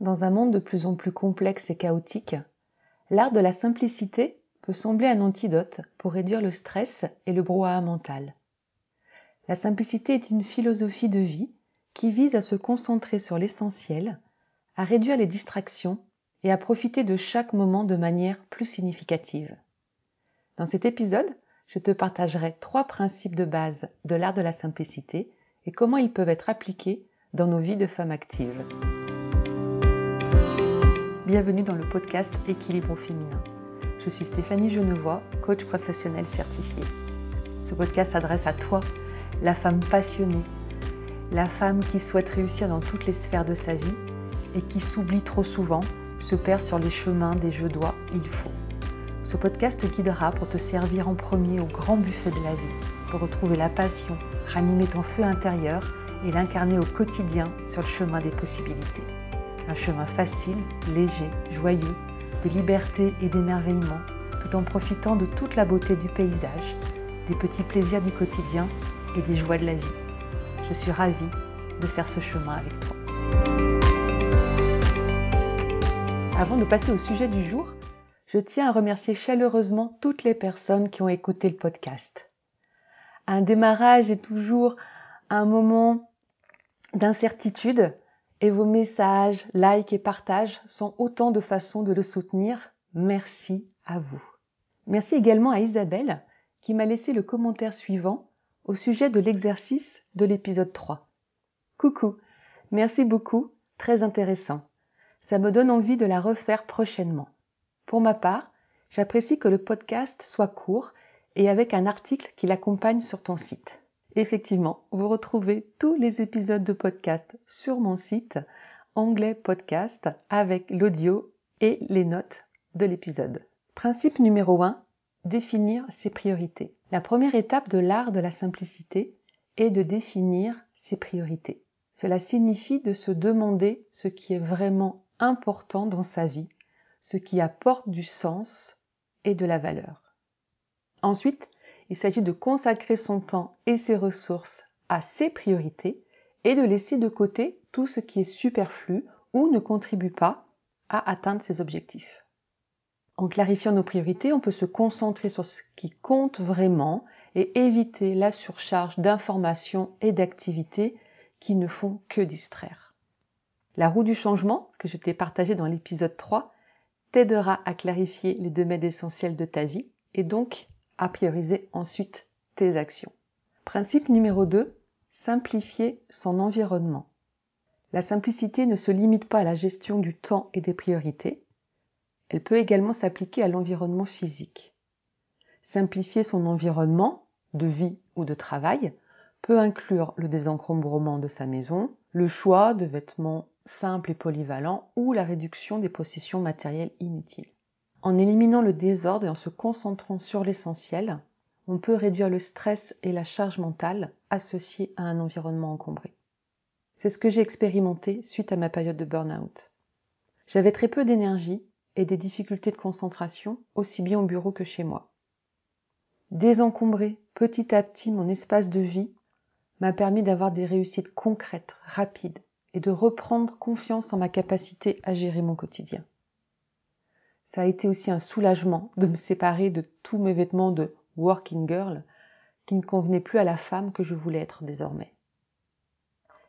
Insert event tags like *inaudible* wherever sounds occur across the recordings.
Dans un monde de plus en plus complexe et chaotique, l'art de la simplicité peut sembler un antidote pour réduire le stress et le brouhaha mental. La simplicité est une philosophie de vie qui vise à se concentrer sur l'essentiel, à réduire les distractions et à profiter de chaque moment de manière plus significative. Dans cet épisode, je te partagerai trois principes de base de l'art de la simplicité et comment ils peuvent être appliqués dans nos vies de femmes actives. Bienvenue dans le podcast Équilibre féminin. Je suis Stéphanie Genevois, coach professionnel certifié. Ce podcast s'adresse à toi, la femme passionnée, la femme qui souhaite réussir dans toutes les sphères de sa vie et qui s'oublie trop souvent, se perd sur les chemins des je dois, il faut. Ce podcast te guidera pour te servir en premier au grand buffet de la vie, pour retrouver la passion, ranimer ton feu intérieur et l'incarner au quotidien sur le chemin des possibilités. Un chemin facile, léger, joyeux, de liberté et d'émerveillement, tout en profitant de toute la beauté du paysage, des petits plaisirs du quotidien et des joies de la vie. Je suis ravie de faire ce chemin avec toi. Avant de passer au sujet du jour, je tiens à remercier chaleureusement toutes les personnes qui ont écouté le podcast. Un démarrage est toujours un moment d'incertitude, et vos messages, likes et partages sont autant de façons de le soutenir. Merci à vous. Merci également à Isabelle qui m'a laissé le commentaire suivant au sujet de l'exercice de l'épisode 3. Coucou, merci beaucoup, très intéressant. Ça me donne envie de la refaire prochainement. Pour ma part, j'apprécie que le podcast soit court et avec un article qui l'accompagne sur ton site. Effectivement, vous retrouvez tous les épisodes de podcast sur mon site Anglais Podcast avec l'audio et les notes de l'épisode. Principe numéro 1, définir ses priorités. La première étape de l'art de la simplicité est de définir ses priorités. Cela signifie de se demander ce qui est vraiment important dans sa vie, ce qui apporte du sens et de la valeur. Ensuite, il s'agit de consacrer son temps et ses ressources à ses priorités et de laisser de côté tout ce qui est superflu ou ne contribue pas à atteindre ses objectifs. En clarifiant nos priorités, on peut se concentrer sur ce qui compte vraiment et éviter la surcharge d'informations et d'activités qui ne font que distraire. La roue du changement, que je t'ai partagée dans l'épisode 3, t'aidera à clarifier les domaines essentiels de ta vie et donc à prioriser ensuite tes actions. Principe numéro 2, simplifier son environnement. La simplicité ne se limite pas à la gestion du temps et des priorités, elle peut également s'appliquer à l'environnement physique. Simplifier son environnement, de vie ou de travail, peut inclure le désencombrement de sa maison, le choix de vêtements simples et polyvalents ou la réduction des possessions matérielles inutiles. En éliminant le désordre et en se concentrant sur l'essentiel, on peut réduire le stress et la charge mentale associés à un environnement encombré. C'est ce que j'ai expérimenté suite à ma période de burn-out. J'avais très peu d'énergie et des difficultés de concentration, aussi bien au bureau que chez moi. Désencombrer petit à petit mon espace de vie m'a permis d'avoir des réussites concrètes, rapides, et de reprendre confiance en ma capacité à gérer mon quotidien ça a été aussi un soulagement de me séparer de tous mes vêtements de working girl qui ne convenaient plus à la femme que je voulais être désormais.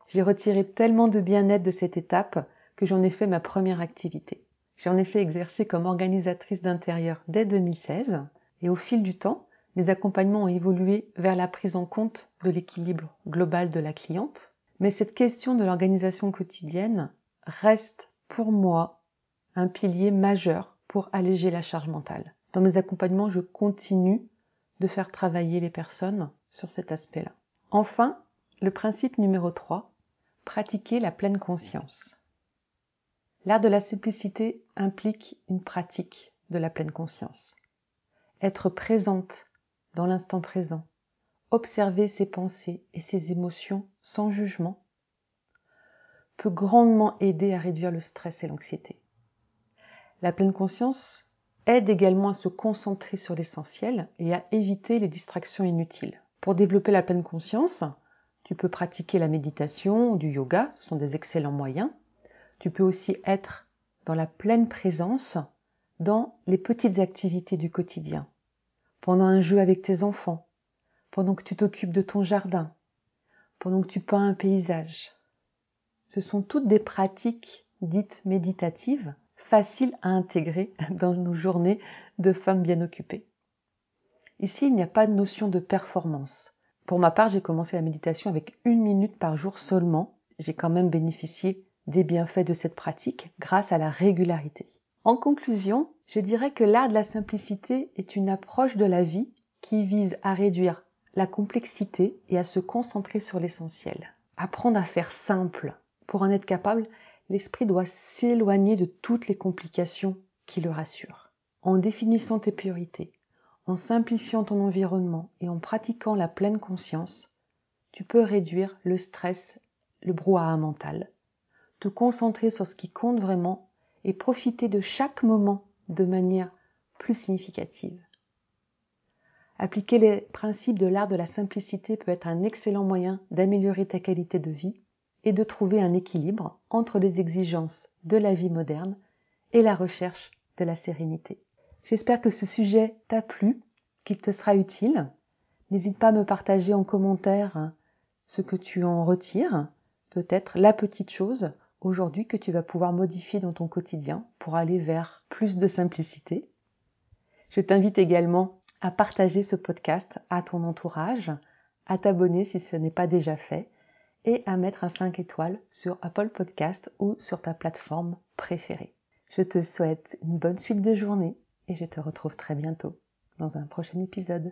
J'ai retiré tellement de bien-être de cette étape que j'en ai fait ma première activité. J'ai en effet exercé comme organisatrice d'intérieur dès 2016 et au fil du temps, mes accompagnements ont évolué vers la prise en compte de l'équilibre global de la cliente. Mais cette question de l'organisation quotidienne reste pour moi un pilier majeur pour alléger la charge mentale. Dans mes accompagnements, je continue de faire travailler les personnes sur cet aspect-là. Enfin, le principe numéro 3, pratiquer la pleine conscience. L'art de la simplicité implique une pratique de la pleine conscience. Être présente dans l'instant présent, observer ses pensées et ses émotions sans jugement, peut grandement aider à réduire le stress et l'anxiété. La pleine conscience aide également à se concentrer sur l'essentiel et à éviter les distractions inutiles. Pour développer la pleine conscience, tu peux pratiquer la méditation ou du yoga, ce sont des excellents moyens. Tu peux aussi être dans la pleine présence dans les petites activités du quotidien, pendant un jeu avec tes enfants, pendant que tu t'occupes de ton jardin, pendant que tu peins un paysage. Ce sont toutes des pratiques dites méditatives, faciles à intégrer *laughs* dans nos journées de femmes bien occupées. Ici, il n'y a pas de notion de performance. Pour ma part, j'ai commencé la méditation avec une minute par jour seulement. J'ai quand même bénéficié des bienfaits de cette pratique grâce à la régularité. En conclusion, je dirais que l'art de la simplicité est une approche de la vie qui vise à réduire la complexité et à se concentrer sur l'essentiel. Apprendre à faire simple. Pour en être capable, l'esprit doit s'éloigner de toutes les complications qui le rassurent. En définissant tes priorités, en simplifiant ton environnement et en pratiquant la pleine conscience, tu peux réduire le stress, le brouhaha mental, te concentrer sur ce qui compte vraiment et profiter de chaque moment de manière plus significative. Appliquer les principes de l'art de la simplicité peut être un excellent moyen d'améliorer ta qualité de vie et de trouver un équilibre entre les exigences de la vie moderne et la recherche de la sérénité. J'espère que ce sujet t'a plu, qu'il te sera utile. N'hésite pas à me partager en commentaire ce que tu en retires, peut-être la petite chose aujourd'hui que tu vas pouvoir modifier dans ton quotidien pour aller vers plus de simplicité. Je t'invite également à partager ce podcast à ton entourage, à t'abonner si ce n'est pas déjà fait et à mettre un 5 étoiles sur Apple Podcast ou sur ta plateforme préférée. Je te souhaite une bonne suite de journée et je te retrouve très bientôt dans un prochain épisode.